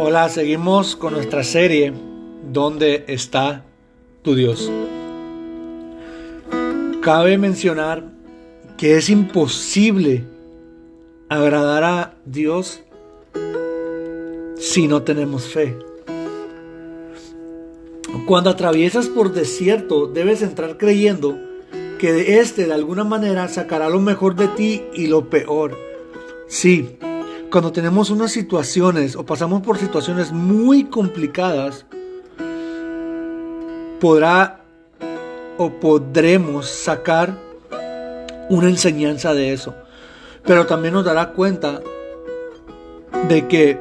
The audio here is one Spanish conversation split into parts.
Hola, seguimos con nuestra serie ¿Dónde está tu Dios? Cabe mencionar que es imposible agradar a Dios si no tenemos fe. Cuando atraviesas por desierto, debes entrar creyendo que de este de alguna manera sacará lo mejor de ti y lo peor. Sí, cuando tenemos unas situaciones o pasamos por situaciones muy complicadas, podrá o podremos sacar una enseñanza de eso. Pero también nos dará cuenta de que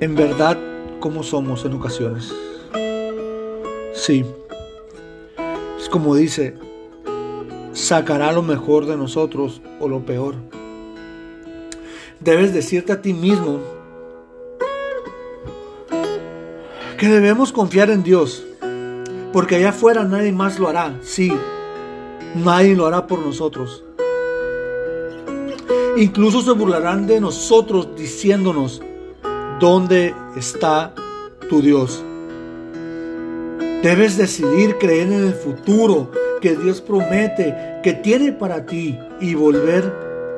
en verdad como somos en ocasiones. Sí, es como dice, sacará lo mejor de nosotros o lo peor debes decirte a ti mismo que debemos confiar en Dios, porque allá afuera nadie más lo hará, sí, nadie lo hará por nosotros. Incluso se burlarán de nosotros diciéndonos, ¿dónde está tu Dios? Debes decidir creer en el futuro que Dios promete que tiene para ti y volver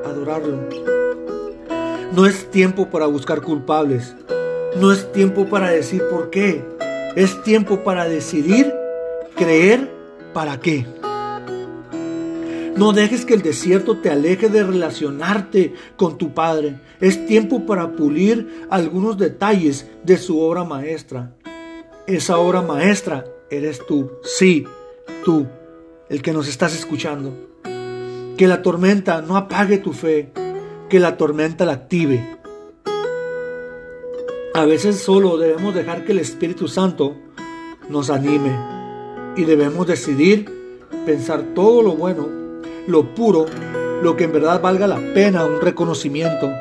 a adorarlo. No es tiempo para buscar culpables. No es tiempo para decir por qué. Es tiempo para decidir, creer, para qué. No dejes que el desierto te aleje de relacionarte con tu Padre. Es tiempo para pulir algunos detalles de su obra maestra. Esa obra maestra eres tú. Sí, tú, el que nos estás escuchando. Que la tormenta no apague tu fe que la tormenta la active. A veces solo debemos dejar que el Espíritu Santo nos anime y debemos decidir pensar todo lo bueno, lo puro, lo que en verdad valga la pena un reconocimiento.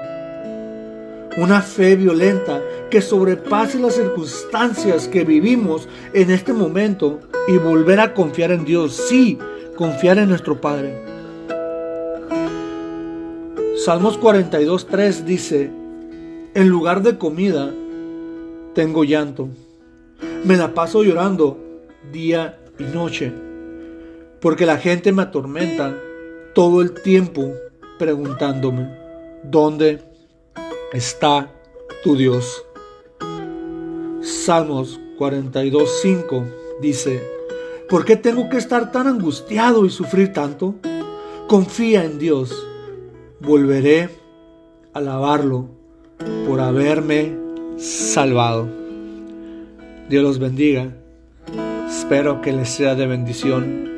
Una fe violenta que sobrepase las circunstancias que vivimos en este momento y volver a confiar en Dios. Sí, confiar en nuestro Padre. Salmos 42.3 dice, en lugar de comida, tengo llanto. Me la paso llorando día y noche, porque la gente me atormenta todo el tiempo preguntándome, ¿dónde está tu Dios? Salmos 42.5 dice, ¿por qué tengo que estar tan angustiado y sufrir tanto? Confía en Dios volveré a alabarlo por haberme salvado. Dios los bendiga. Espero que les sea de bendición